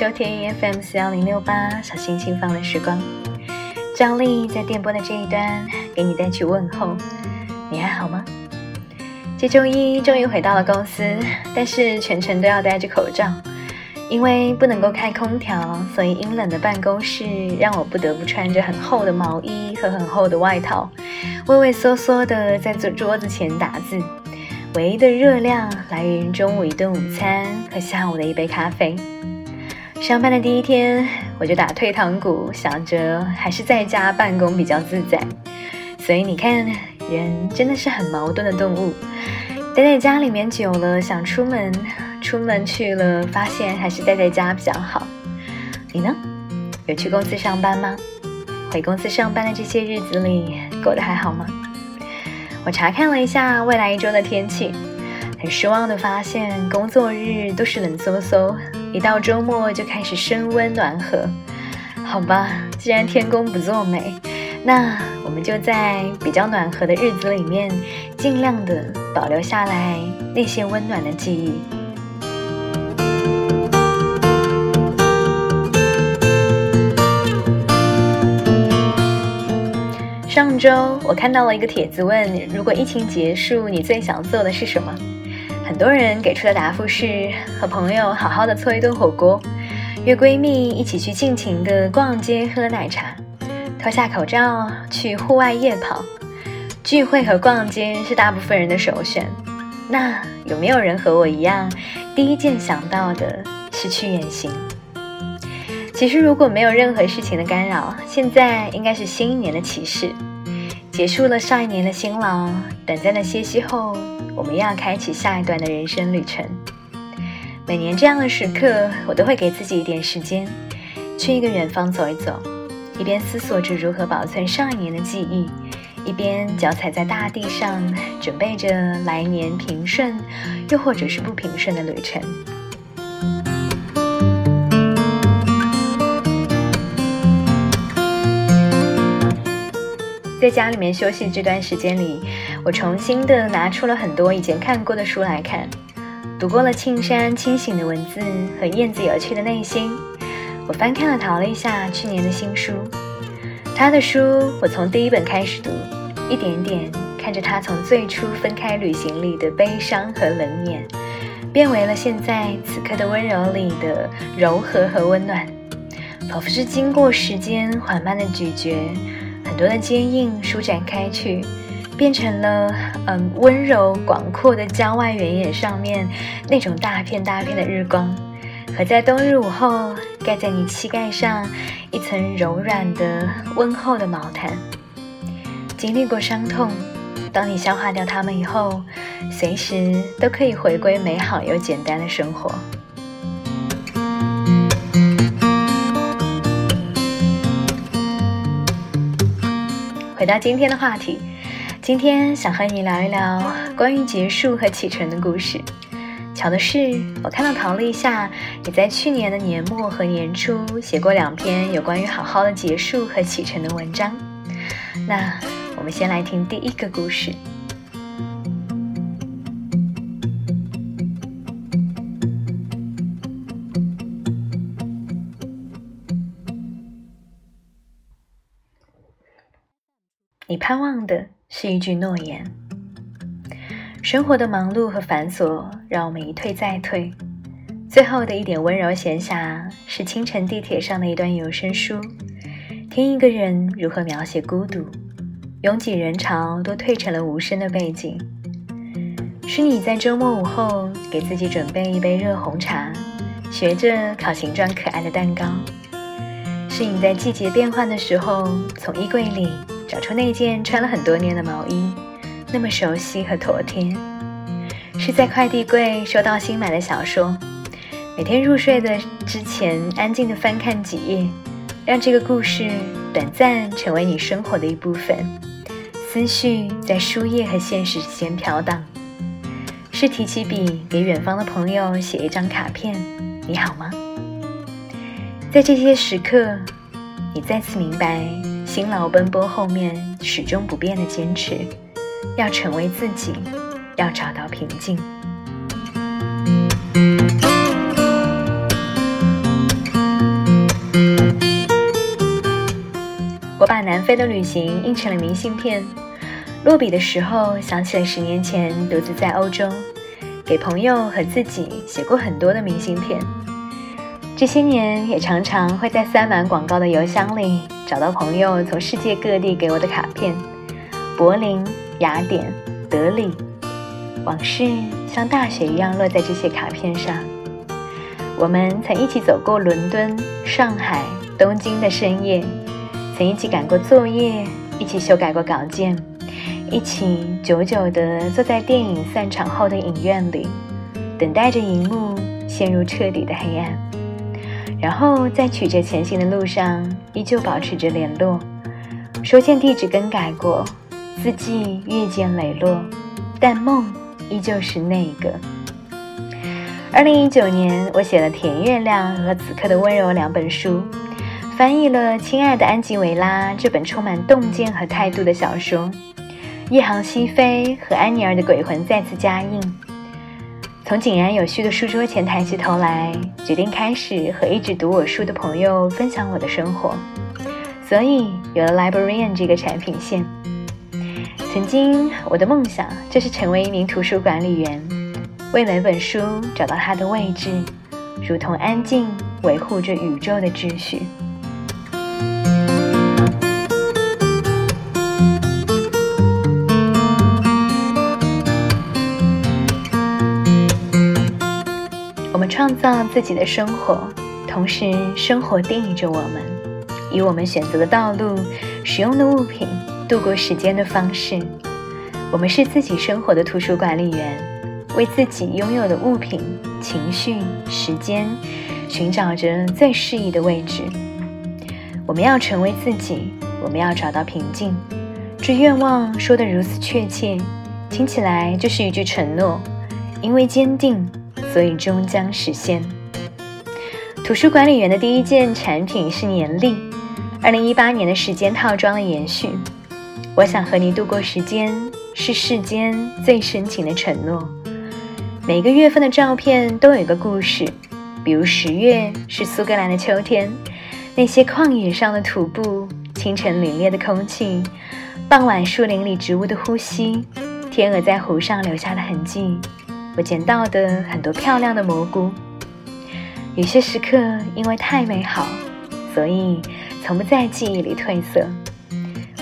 收听 FM 四幺零六八小心轻放的时光。张丽在电波的这一端给你带去问候，你还好吗？这周一终于回到了公司，但是全程都要戴着口罩，因为不能够开空调，所以阴冷的办公室让我不得不穿着很厚的毛衣和很厚的外套，畏畏缩缩的在桌桌子前打字。唯一的热量来源中午一顿午餐和下午的一杯咖啡。上班的第一天，我就打退堂鼓，想着还是在家办公比较自在。所以你看，人真的是很矛盾的动物。待在家里面久了，想出门，出门去了，发现还是待在家比较好。你呢？有去公司上班吗？回公司上班的这些日子里，过得还好吗？我查看了一下未来一周的天气，很失望的发现工作日都是冷飕飕，一到周末就开始升温暖和。好吧，既然天公不作美，那我们就在比较暖和的日子里面，尽量的保留下来那些温暖的记忆。上周我看到了一个帖子，问如果疫情结束，你最想做的是什么？很多人给出的答复是和朋友好好的搓一顿火锅，约闺蜜一起去尽情的逛街喝奶茶，脱下口罩去户外夜跑。聚会和逛街是大部分人的首选。那有没有人和我一样，第一件想到的是去远行？其实，如果没有任何事情的干扰，现在应该是新一年的起始，结束了上一年的辛劳，短暂的歇息后，我们要开启下一段的人生旅程。每年这样的时刻，我都会给自己一点时间，去一个远方走一走，一边思索着如何保存上一年的记忆，一边脚踩在大地上，准备着来年平顺，又或者是不平顺的旅程。在家里面休息这段时间里，我重新的拿出了很多以前看过的书来看，读过了庆山清醒的文字和燕子有趣的内心。我翻看了陶了一下去年的新书，他的书我从第一本开始读，一点点看着他从最初分开旅行里的悲伤和冷眼，变为了现在此刻的温柔里的柔和和温暖，仿佛是经过时间缓慢的咀嚼。很多的坚硬舒展开去，变成了嗯温柔广阔的郊外原野上面那种大片大片的日光，和在冬日午后盖在你膝盖上一层柔软的温厚的毛毯。经历过伤痛，当你消化掉它们以后，随时都可以回归美好又简单的生活。回到今天的话题，今天想和你聊一聊关于结束和启程的故事。巧的是，我看到陶了一下，也在去年的年末和年初写过两篇有关于好好的结束和启程的文章。那我们先来听第一个故事。你盼望的是一句诺言。生活的忙碌和繁琐让我们一退再退，最后的一点温柔闲暇是清晨地铁上的一段有声书，听一个人如何描写孤独，拥挤人潮都退成了无声的背景。是你在周末午后给自己准备一杯热红茶，学着烤形状可爱的蛋糕。是你在季节变换的时候从衣柜里。找出那件穿了很多年的毛衣，那么熟悉和妥帖。是在快递柜收到新买的小说，每天入睡的之前安静的翻看几页，让这个故事短暂成为你生活的一部分。思绪在书页和现实之间飘荡。是提起笔给远方的朋友写一张卡片，你好吗？在这些时刻，你再次明白。辛劳奔波，后面始终不变的坚持，要成为自己，要找到平静。我把南非的旅行印成了明信片，落笔的时候想起了十年前独自在欧洲，给朋友和自己写过很多的明信片，这些年也常常会在塞满广告的邮箱里。找到朋友从世界各地给我的卡片。柏林、雅典、德里，往事像大雪一样落在这些卡片上。我们曾一起走过伦敦、上海、东京的深夜，曾一起赶过作业，一起修改过稿件，一起久久地坐在电影散场后的影院里，等待着荧幕陷入彻底的黑暗，然后在曲折前行的路上依旧保持着联络。收件地址更改过，字迹越见磊落，但梦依旧是那个。二零一九年，我写了《甜月亮》和《此刻的温柔》两本书，翻译了《亲爱的安吉维拉》这本充满洞见和态度的小说，《夜航西飞》和安妮儿的鬼魂再次加印。从井然有序的书桌前抬起头来，决定开始和一直读我书的朋友分享我的生活，所以有了 Librarian 这个产品线。曾经，我的梦想就是成为一名图书管理员。为每本书找到它的位置，如同安静维护着宇宙的秩序。创造自己的生活，同时生活定义着我们，以我们选择的道路、使用的物品、度过时间的方式。我们是自己生活的图书管理员。为自己拥有的物品、情绪、时间，寻找着最适宜的位置。我们要成为自己，我们要找到平静。这愿望说得如此确切，听起来就是一句承诺。因为坚定，所以终将实现。图书管理员的第一件产品是年历，二零一八年的时间套装的延续。我想和你度过时间，是世间最深情的承诺。每个月份的照片都有一个故事，比如十月是苏格兰的秋天，那些旷野上的徒步，清晨凛冽的空气，傍晚树林里植物的呼吸，天鹅在湖上留下的痕迹，我捡到的很多漂亮的蘑菇。有些时刻因为太美好，所以从不在记忆里褪色。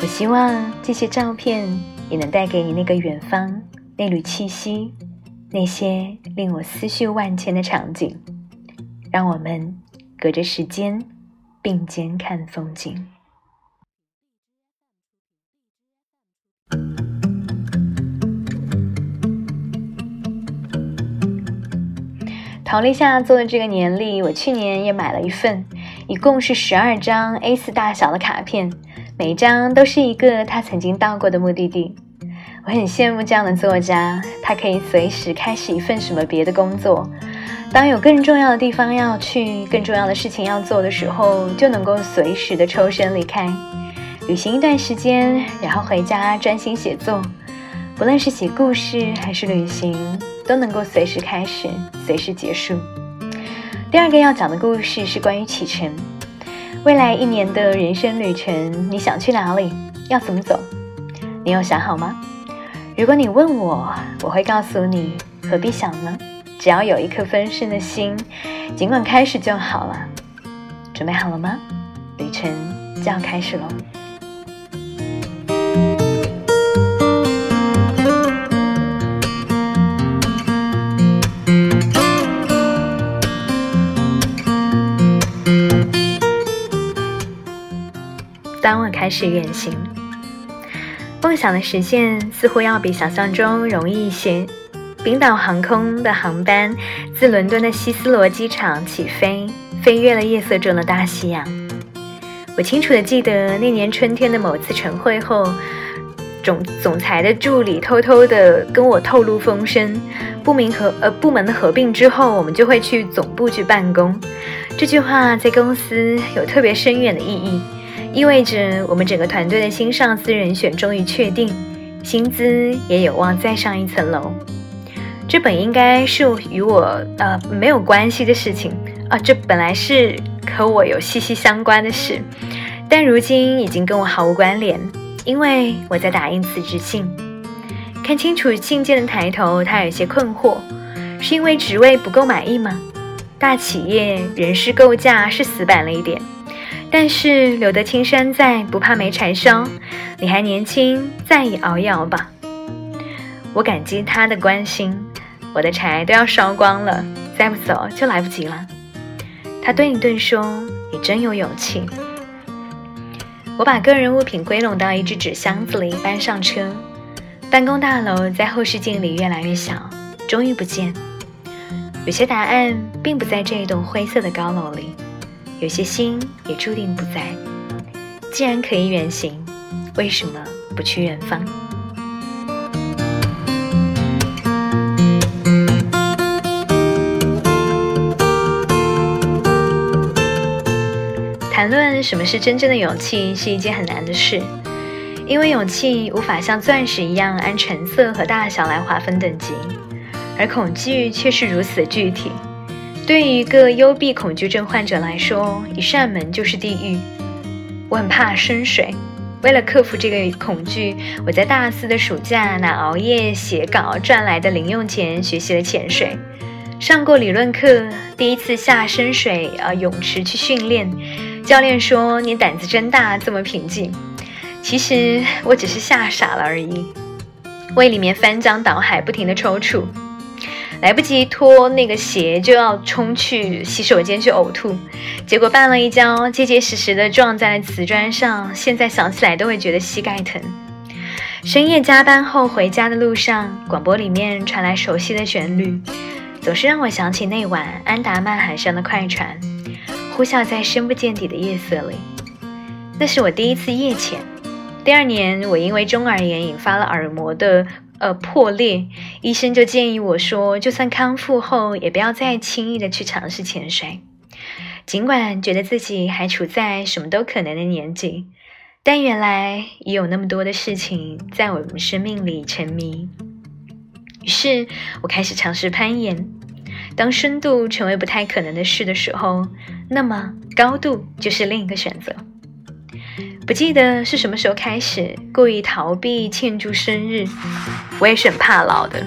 我希望这些照片也能带给你那个远方，那缕气息。那些令我思绪万千的场景，让我们隔着时间并肩看风景。陶立夏做的这个年历，我去年也买了一份，一共是十二张 A4 大小的卡片，每一张都是一个他曾经到过的目的地。我很羡慕这样的作家，他可以随时开始一份什么别的工作。当有更重要的地方要去、更重要的事情要做的时候，就能够随时的抽身离开，旅行一段时间，然后回家专心写作。不论是写故事还是旅行，都能够随时开始、随时结束。第二个要讲的故事是关于启程，未来一年的人生旅程，你想去哪里？要怎么走？你有想好吗？如果你问我，我会告诉你，何必想呢？只要有一颗丰盛的心，尽管开始就好了。准备好了吗？旅程就要开始喽！开始远行。梦想的实现似乎要比想象中容易一些。冰岛航空的航班自伦敦的希斯罗机场起飞，飞越了夜色中的大西洋。我清楚的记得那年春天的某次晨会后，总总裁的助理偷偷的跟我透露风声：部门合呃部门的合并之后，我们就会去总部去办公。这句话在公司有特别深远的意义。意味着我们整个团队的新上司人选终于确定，薪资也有望再上一层楼。这本应该是与我呃没有关系的事情啊，这本来是和我有息息相关的事。但如今已经跟我毫无关联，因为我在打印辞职信。看清楚信件的抬头，他有些困惑：是因为职位不够满意吗？大企业人事构架是死板了一点，但是留得青山在，不怕没柴烧。你还年轻，再熬一熬吧。我感激他的关心，我的柴都要烧光了，再不走就来不及了。他顿一顿说：“你真有勇气。”我把个人物品归拢到一只纸箱子里，搬上车。办公大楼在后视镜里越来越小，终于不见。有些答案并不在这一栋灰色的高楼里，有些心也注定不在。既然可以远行，为什么不去远方？谈论什么是真正的勇气是一件很难的事，因为勇气无法像钻石一样按成色和大小来划分等级，而恐惧却是如此具体。对于一个幽闭恐惧症患者来说，一扇门就是地狱。我很怕深水，为了克服这个恐惧，我在大四的暑假拿熬夜写稿赚来的零用钱学习了潜水，上过理论课，第一次下深水啊泳池去训练。教练说：“你胆子真大，这么平静。”其实我只是吓傻了而已。胃里面翻江倒海，不停的抽搐，来不及脱那个鞋，就要冲去洗手间去呕吐，结果绊了一跤，结结实实的撞在了瓷砖上。现在想起来都会觉得膝盖疼。深夜加班后回家的路上，广播里面传来熟悉的旋律，总是让我想起那晚安达曼海上的快船。呼啸在深不见底的夜色里，那是我第一次夜潜。第二年，我因为中耳炎引发了耳膜的呃破裂，医生就建议我说，就算康复后，也不要再轻易的去尝试潜水。尽管觉得自己还处在什么都可能的年纪，但原来已有那么多的事情在我们生命里沉迷。于是我开始尝试攀岩。当深度成为不太可能的事的时候，那么高度就是另一个选择。不记得是什么时候开始故意逃避庆祝生日，我也是很怕老的。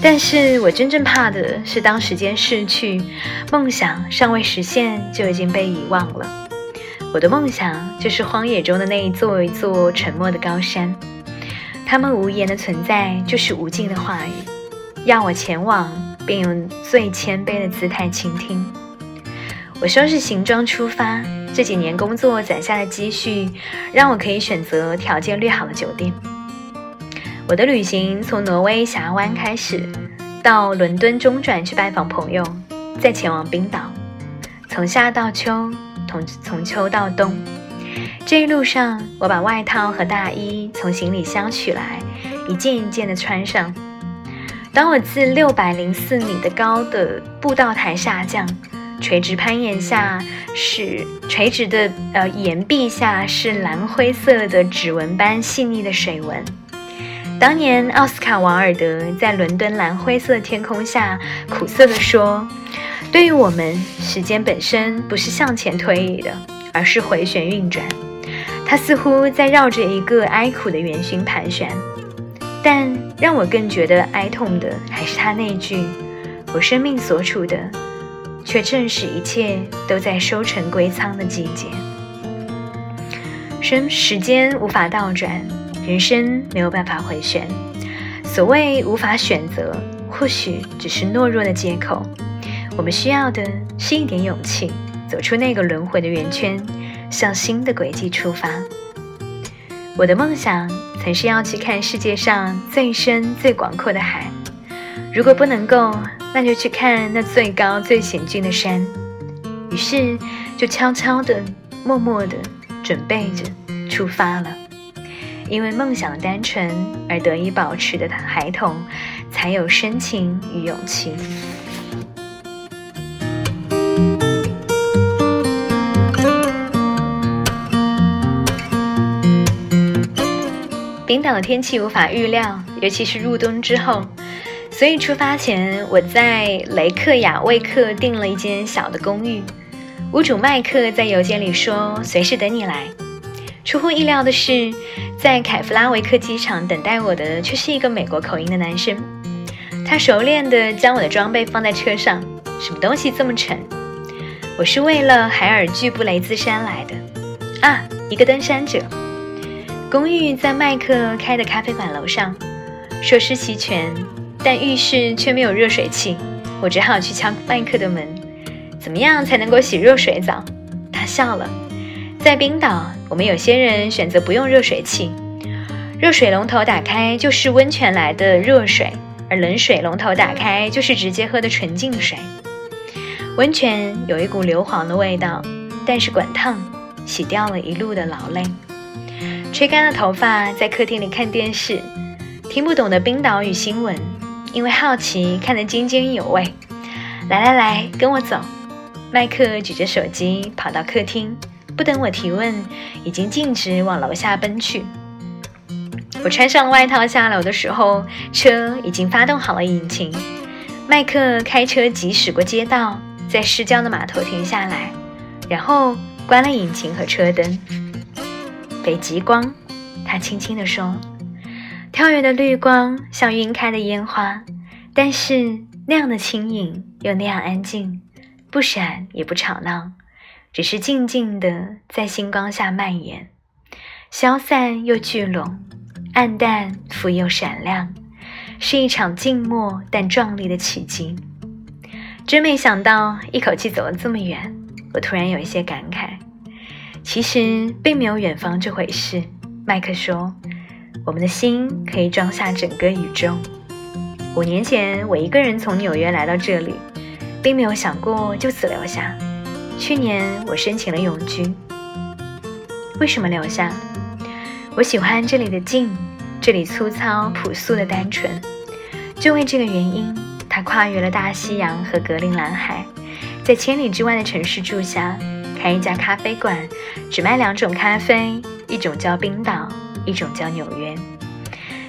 但是我真正怕的是当时间逝去，梦想尚未实现就已经被遗忘了。我的梦想就是荒野中的那一座一座沉默的高山，它们无言的存在就是无尽的话语，要我前往。并用最谦卑的姿态倾听。我收拾行装出发。这几年工作攒下的积蓄，让我可以选择条件略好的酒店。我的旅行从挪威峡湾开始，到伦敦中转去拜访朋友，再前往冰岛。从夏到秋，从从秋到冬，这一路上，我把外套和大衣从行李箱取来，一件一件的穿上。当我自六百零四米的高的步道台下降，垂直攀岩下是垂直的呃岩壁下是蓝灰色的指纹般细腻的水纹。当年奥斯卡·瓦尔德在伦敦蓝灰色天空下苦涩地说：“对于我们，时间本身不是向前推移的，而是回旋运转。它似乎在绕着一个哀苦的圆心盘旋。”但让我更觉得哀痛的，还是他那句：“我生命所处的，却正是一切都在收成归仓的季节。”生时间无法倒转，人生没有办法回旋。所谓无法选择，或许只是懦弱的借口。我们需要的是一点勇气，走出那个轮回的圆圈，向新的轨迹出发。我的梦想。曾是要去看世界上最深最广阔的海，如果不能够，那就去看那最高最险峻的山。于是，就悄悄的、默默的准备着出发了。因为梦想单纯而得以保持的孩童，才有深情与勇气。冰岛的天气无法预料，尤其是入冬之后，所以出发前我在雷克雅未克订了一间小的公寓。屋主麦克在邮件里说：“随时等你来。”出乎意料的是，在凯夫拉维克机场等待我的却是一个美国口音的男生。他熟练地将我的装备放在车上，什么东西这么沉？我是为了海尔巨布雷兹山来的啊，一个登山者。公寓在麦克开的咖啡馆楼上，设施齐全，但浴室却没有热水器。我只好去敲麦克的门。怎么样才能够洗热水澡？他笑了。在冰岛，我们有些人选择不用热水器，热水龙头打开就是温泉来的热水，而冷水龙头打开就是直接喝的纯净水。温泉有一股硫磺的味道，但是滚烫，洗掉了一路的劳累。吹干了头发，在客厅里看电视，听不懂的冰岛语新闻，因为好奇看得津津有味。来来来，跟我走。麦克举着手机跑到客厅。不等我提问，已经径直往楼下奔去。我穿上外套下楼的时候，车已经发动好了引擎。麦克开车疾驶过街道，在市郊的码头停下来，然后关了引擎和车灯。北极光，他轻轻地说：“跳跃的绿光像晕开的烟花，但是那样的轻盈又那样安静，不闪也不吵闹。”只是静静地在星光下蔓延，消散又聚拢，暗淡复又闪亮，是一场静默但壮丽的奇迹。真没想到一口气走了这么远，我突然有一些感慨。其实并没有远方这回事，麦克说：“我们的心可以装下整个宇宙。”五年前，我一个人从纽约来到这里，并没有想过就此留下。去年我申请了永居，为什么留下？我喜欢这里的静，这里粗糙朴素的单纯。就为这个原因，他跨越了大西洋和格陵兰海，在千里之外的城市住下，开一家咖啡馆，只卖两种咖啡，一种叫冰岛，一种叫纽约。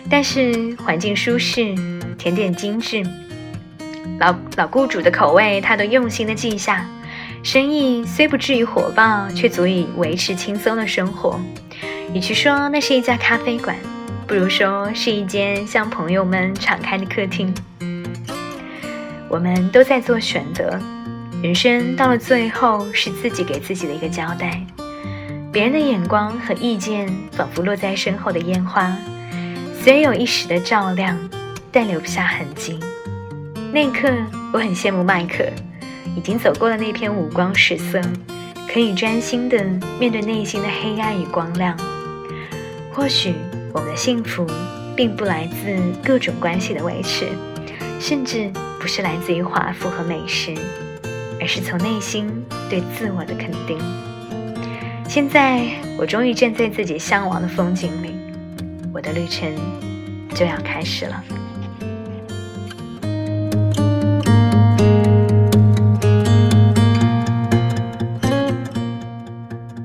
但是环境舒适，甜点精致，老老雇主的口味他都用心的记下。生意虽不至于火爆，却足以维持轻松的生活。与其说那是一家咖啡馆，不如说是一间向朋友们敞开的客厅。我们都在做选择，人生到了最后是自己给自己的一个交代。别人的眼光和意见仿佛落在身后的烟花，虽然有一时的照亮，但留不下痕迹。那一刻，我很羡慕麦克。已经走过了那片五光十色，可以专心的面对内心的黑暗与光亮。或许我们的幸福，并不来自各种关系的维持，甚至不是来自于华服和美食，而是从内心对自我的肯定。现在我终于站在自己向往的风景里，我的旅程就要开始了。